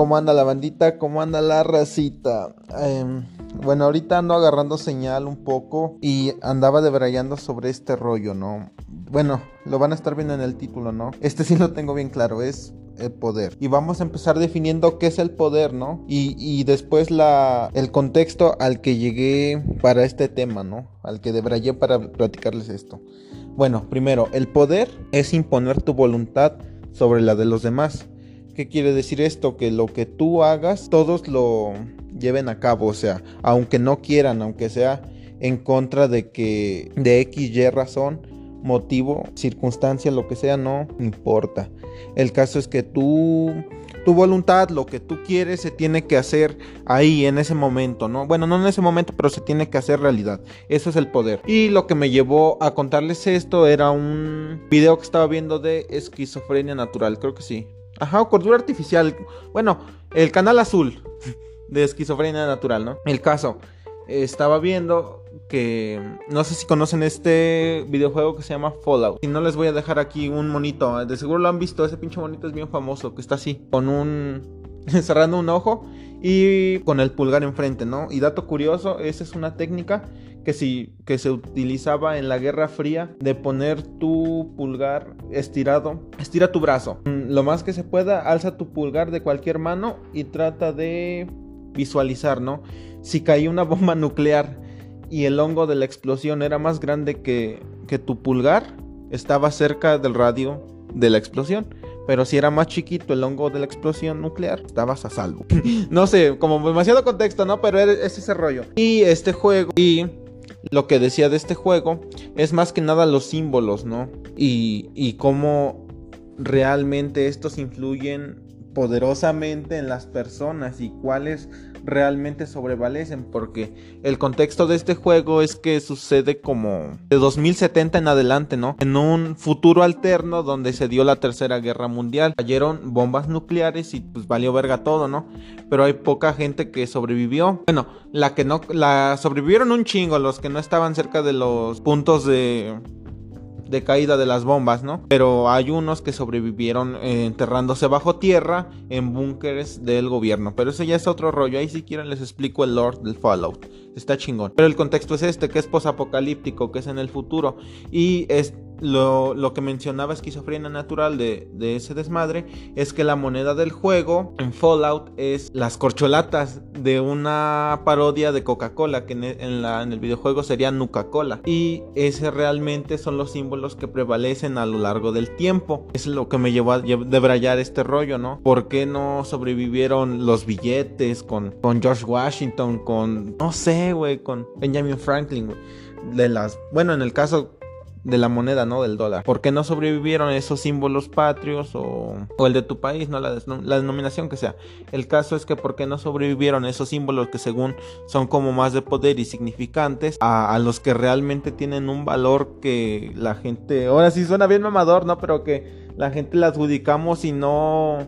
¿Cómo anda la bandita? ¿Cómo anda la racita? Em, bueno, ahorita ando agarrando señal un poco y andaba debrayando sobre este rollo, ¿no? Bueno, lo van a estar viendo en el título, ¿no? Este sí lo tengo bien claro, es el poder. Y vamos a empezar definiendo qué es el poder, ¿no? Y, después la, el contexto al que llegué para este tema, ¿no? Al que debrayé para platicarles esto. Bueno, primero, el poder es imponer tu voluntad sobre la de los demás. ¿Qué quiere decir esto? Que lo que tú hagas, todos lo lleven a cabo, o sea, aunque no quieran, aunque sea en contra de que de X, Y razón, motivo, circunstancia, lo que sea, no importa. El caso es que tú, tu voluntad, lo que tú quieres, se tiene que hacer ahí, en ese momento, ¿no? Bueno, no en ese momento, pero se tiene que hacer realidad. Eso es el poder. Y lo que me llevó a contarles esto era un video que estaba viendo de esquizofrenia natural, creo que sí. Ajá, cordura artificial. Bueno, el canal azul de esquizofrenia natural, ¿no? El caso. Estaba viendo que no sé si conocen este videojuego que se llama Fallout. Y no les voy a dejar aquí un monito. De seguro lo han visto. Ese pinche monito es bien famoso. Que está así. Con un. cerrando un ojo. Y con el pulgar enfrente, ¿no? Y dato curioso, esa es una técnica que, si, que se utilizaba en la Guerra Fría de poner tu pulgar estirado. Estira tu brazo. Mm, lo más que se pueda, alza tu pulgar de cualquier mano y trata de visualizar, ¿no? Si caía una bomba nuclear y el hongo de la explosión era más grande que, que tu pulgar, estaba cerca del radio de la explosión. Pero si era más chiquito el hongo de la explosión nuclear, estabas a salvo. no sé, como demasiado contexto, ¿no? Pero es ese rollo. Y este juego, y lo que decía de este juego es más que nada los símbolos, ¿no? Y, y cómo realmente estos influyen poderosamente en las personas y cuáles realmente sobrevalecen porque el contexto de este juego es que sucede como de 2070 en adelante, ¿no? En un futuro alterno donde se dio la tercera guerra mundial, cayeron bombas nucleares y pues valió verga todo, ¿no? Pero hay poca gente que sobrevivió. Bueno, la que no, la sobrevivieron un chingo, los que no estaban cerca de los puntos de de caída de las bombas, ¿no? Pero hay unos que sobrevivieron eh, enterrándose bajo tierra en búnkeres del gobierno. Pero eso ya es otro rollo. Ahí si quieren les explico el Lord del Fallout. Está chingón. Pero el contexto es este, que es posapocalíptico, que es en el futuro. Y es lo, que mencionaba esquizofrenia natural de, ese desmadre es que la moneda del juego en Fallout es las corcholatas de una parodia de Coca-Cola, que en, en, el videojuego sería Nuca-Cola. Y ese realmente son los símbolos que prevalecen a lo largo del tiempo. Es lo que me llevó a debrayar este rollo, ¿no? ¿Por qué no sobrevivieron los billetes con, con George Washington, con, no sé, güey, con Benjamin Franklin, De las, bueno, en el caso de la moneda, ¿no? Del dólar. ¿Por qué no sobrevivieron esos símbolos patrios o, o el de tu país, ¿no? La, la, denominación que sea. El caso es que ¿por qué no sobrevivieron esos símbolos que según son como más de poder y significantes a, los que realmente tienen un valor que la gente, ahora sí suena bien mamador, ¿no? Pero que la gente la adjudicamos y no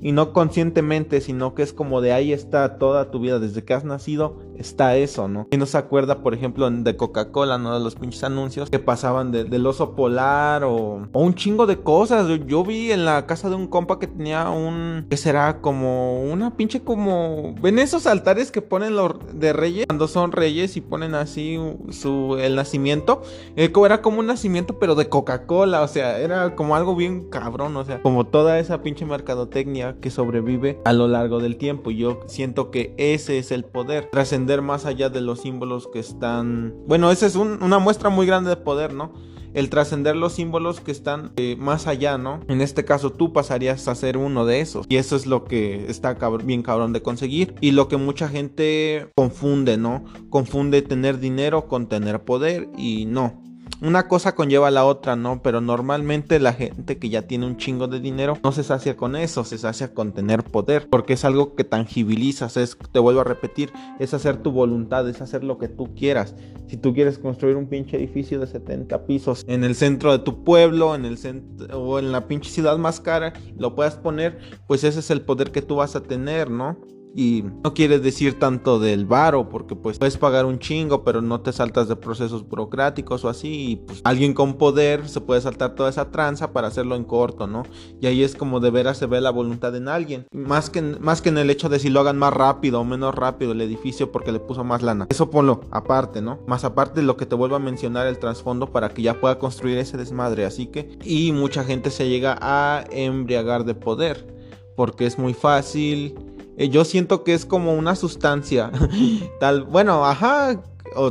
y no conscientemente, sino que es como de ahí está toda tu vida, desde que has nacido está eso, ¿no? Y no se acuerda, por ejemplo, de Coca-Cola, ¿no? De los pinches anuncios que pasaban del oso polar o, un chingo de cosas. Yo vi en la casa de un compa que tenía un, ¿qué será? Como una pinche como, ¿ven esos altares que ponen los de reyes? Cuando son reyes y ponen así su, el nacimiento. Eh, era como un nacimiento, pero de Coca-Cola, o sea, era como algo bien cabrón, o sea, como toda esa pinche mercadotecnia que sobrevive a lo largo del tiempo. Y yo siento que ese es el poder, trascender más allá de los símbolos que están... Bueno, esa es una muestra muy grande de poder, ¿no? el trascender los símbolos que están eh, más allá, ¿no? En este caso tú pasarías a ser uno de esos. Y eso es lo que está bien cabrón de conseguir. Y lo que mucha gente confunde, ¿no? Confunde tener dinero con tener poder y no una cosa conlleva a la otra, ¿no? Pero normalmente la gente que ya tiene un chingo de dinero no se sacia con eso, se sacia con tener poder, porque es algo que tangibilizas, es, te vuelvo a repetir, es hacer tu voluntad, es hacer lo que tú quieras. Si tú quieres construir un pinche edificio de 70 pisos en el centro de tu pueblo, en el centro o en la pinche ciudad más cara, lo puedas poner, pues ese es el poder que tú vas a tener, ¿no? Y no quiere decir tanto del varo, porque pues puedes pagar un chingo, pero no te saltas de procesos burocráticos o así. Y pues alguien con poder se puede saltar toda esa tranza para hacerlo en corto, ¿no? Y ahí es como de veras se ve la voluntad en alguien. Más que, más que en el hecho de si lo hagan más rápido o menos rápido el edificio porque le puso más lana. Eso ponlo aparte, ¿no? Más aparte lo que te vuelvo a mencionar el trasfondo para que ya pueda construir ese desmadre. Así que, y mucha gente se llega a embriagar de poder porque es muy fácil. Eh, yo siento que es como una sustancia. Tal, bueno, ajá,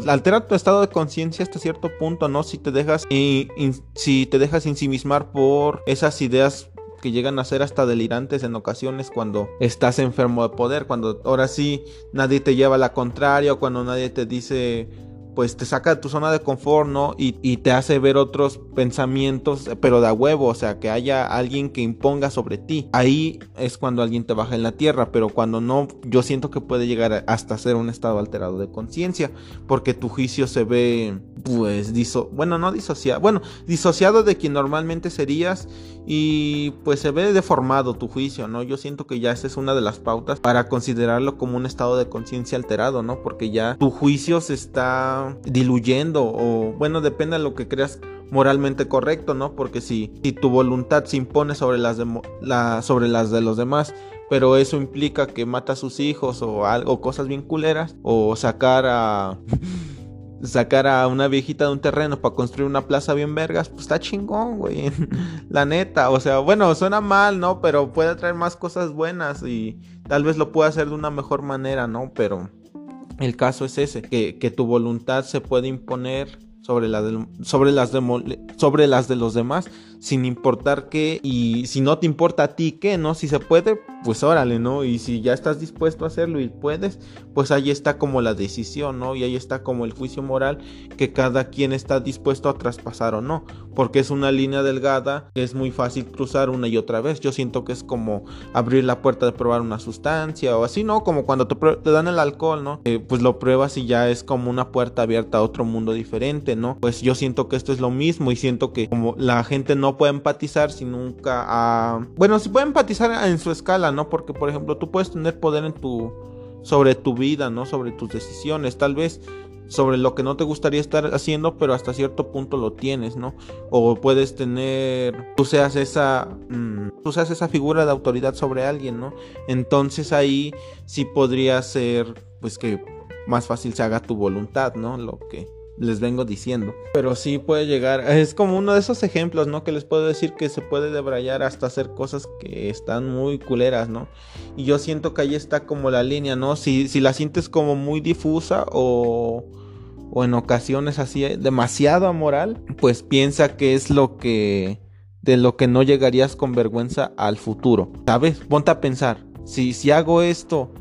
altera tu estado de conciencia hasta cierto punto, ¿no? Si te dejas y, si te dejas ensimismar por esas ideas que llegan a ser hasta delirantes en ocasiones cuando estás enfermo de poder, cuando ahora sí nadie te lleva a la contraria cuando nadie te dice pues te saca de tu zona de confort, ¿no? Y, te hace ver otros pensamientos, pero de a huevo, o sea, que haya alguien que imponga sobre ti. Ahí es cuando alguien te baja en la tierra, pero cuando no, yo siento que puede llegar hasta ser un estado alterado de conciencia, porque tu juicio se ve, pues, diso bueno, no disociado, bueno, disociado de quien normalmente serías y pues se ve deformado tu juicio, ¿no? Yo siento que ya esa es una de las pautas para considerarlo como un estado de conciencia alterado, ¿no? Porque ya tu juicio se está diluyendo o bueno, depende de lo que creas moralmente correcto, ¿no? Porque si, si tu voluntad se impone sobre las, de, sobre las de los demás, pero eso implica que mata a sus hijos o algo, cosas bien culeras, o sacar a... sacar a una viejita de un terreno para construir una plaza bien vergas, pues está chingón, güey. La neta, o sea, bueno, suena mal, ¿no? Pero puede traer más cosas buenas y tal vez lo pueda hacer de una mejor manera, ¿no? Pero el caso es ese, que, que tu voluntad se puede imponer sobre, la sobre, las de, sobre las de los demás, sin importar qué, y si no te importa a ti qué, ¿no? Si se puede, pues órale, ¿no? Y si ya estás dispuesto a hacerlo y puedes, pues ahí está como la decisión, ¿no? Y ahí está como el juicio moral que cada quien está dispuesto a traspasar o no, porque es una línea delgada que es muy fácil cruzar una y otra vez. Yo siento que es como abrir la puerta de probar una sustancia o así, ¿no? Como cuando te, dan el alcohol, ¿no? Eh, pues lo pruebas y ya es como una puerta abierta a otro mundo diferente, ¿no? Pues yo siento que esto es lo mismo y siento que como la gente no puede empatizar si nunca ha... Bueno, si puede empatizar en su escala, ¿no? Porque, por ejemplo, tú puedes tener poder en tu sobre tu vida, ¿no? Sobre tus decisiones, tal vez sobre lo que no te gustaría estar haciendo, pero hasta cierto punto lo tienes, ¿no? O puedes tener, tú seas esa, mm, tú seas esa figura de autoridad sobre alguien, ¿no? Entonces ahí sí podría ser, pues que más fácil se haga tu voluntad, ¿no? Lo que les vengo diciendo. Pero sí puede llegar, es como uno de esos ejemplos, ¿no? Que les puedo decir que se puede debrayar hasta hacer cosas que están muy culeras, ¿no? Y yo siento que ahí está como la línea, ¿no? Si, si la sientes como muy difusa o, o en ocasiones así demasiado amoral, pues piensa que es lo que de lo que no llegarías con vergüenza al futuro. ¿Sabes? Ponte a pensar, si, si hago esto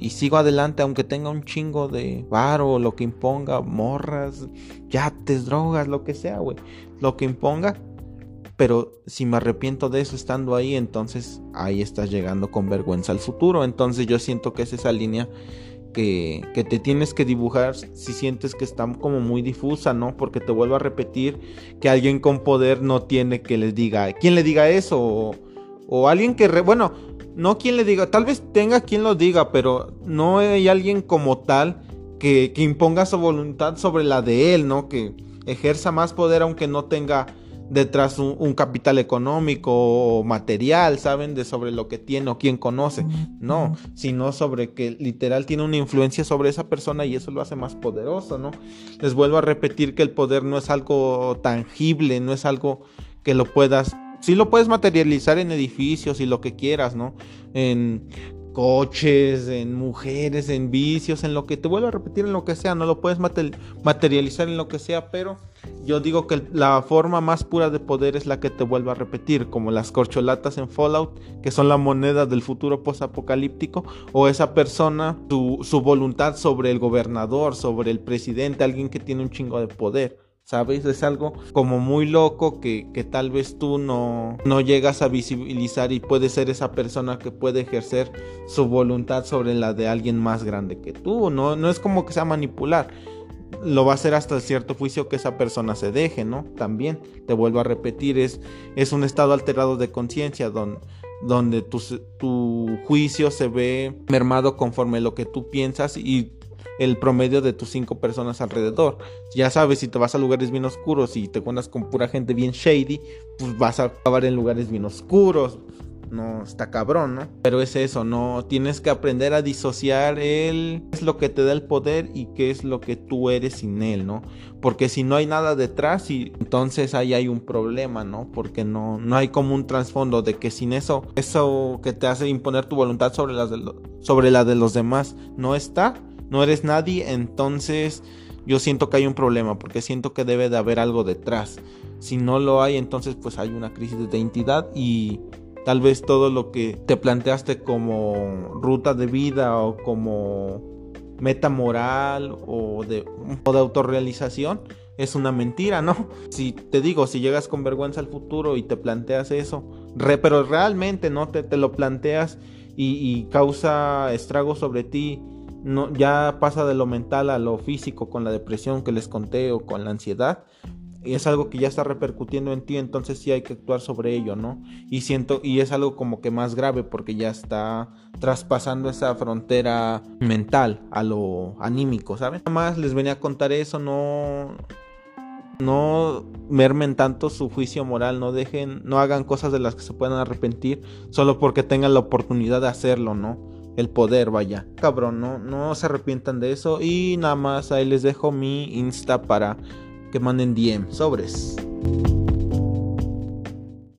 y sigo adelante aunque tenga un chingo de varo, lo que imponga, morras, yates, drogas, lo que sea, güey, lo que imponga. Pero si me arrepiento de eso estando ahí, entonces ahí estás llegando con vergüenza al futuro. Entonces yo siento que es esa línea que, que, te tienes que dibujar si sientes que está como muy difusa, ¿no? Porque te vuelvo a repetir que alguien con poder no tiene que les diga, ¿quién le diga eso? O, o alguien que, bueno, no quien le diga, tal vez tenga quien lo diga, pero no hay alguien como tal que, imponga su voluntad sobre la de él, ¿no? Que ejerza más poder aunque no tenga detrás un, capital económico o material, ¿saben? De sobre lo que tiene o quién conoce. No, sino sobre que literal tiene una influencia sobre esa persona y eso lo hace más poderoso, ¿no? Les vuelvo a repetir que el poder no es algo tangible, no es algo que lo puedas sí lo puedes materializar en edificios y lo que quieras, ¿no? En coches, en mujeres, en vicios, en lo que te vuelvo a repetir, en lo que sea, no lo puedes materializar en lo que sea, pero yo digo que la forma más pura de poder es la que te vuelvo a repetir, como las corcholatas en Fallout, que son la moneda del futuro posapocalíptico, o esa persona, su, su voluntad sobre el gobernador, sobre el presidente, alguien que tiene un chingo de poder. ¿Sabes? Es algo como muy loco que, tal vez tú no, no llegas a visibilizar y puede ser esa persona que puede ejercer su voluntad sobre la de alguien más grande que tú, no, no es como que sea manipular. Lo va a hacer hasta cierto juicio que esa persona se deje, ¿no? También, te vuelvo a repetir, es, es un estado alterado de conciencia donde donde tu, tu juicio se ve mermado conforme lo que tú piensas y el promedio de tus cinco personas alrededor. Ya sabes, si te vas a lugares bien oscuros y te cuentas con pura gente bien shady, pues vas a acabar en lugares bien oscuros no está cabrón, ¿no? Pero es eso, no tienes que aprender a disociar el qué es lo que te da el poder y qué es lo que tú eres sin él, ¿no? Porque si no hay nada detrás y entonces ahí hay un problema, ¿no? Porque no no hay como un trasfondo de que sin eso eso que te hace imponer tu voluntad sobre las sobre la de los demás no está, no eres nadie, entonces yo siento que hay un problema porque siento que debe de haber algo detrás. Si no lo hay, entonces pues hay una crisis de identidad y Tal vez todo lo que te planteaste como ruta de vida o como meta moral o de, autorrealización es una mentira, ¿no? Si te digo, si llegas con vergüenza al futuro y te planteas eso, pero realmente no te, te lo planteas y, y, causa estragos sobre ti, no, ya pasa de lo mental a lo físico con la depresión que les conté o con la ansiedad, y es algo que ya está repercutiendo en ti, entonces sí hay que actuar sobre ello, ¿no? Y siento, y es algo como que más grave porque ya está traspasando esa frontera mental a lo anímico, ¿saben? Nada más les venía a contar eso, no no mermen tanto su juicio moral, no dejen, no hagan cosas de las que se puedan arrepentir solo porque tengan la oportunidad de hacerlo, ¿no? El poder, vaya. Cabrón, no, no se arrepientan de eso. Y nada más ahí les dejo mi Insta para que manden DM. Sobres.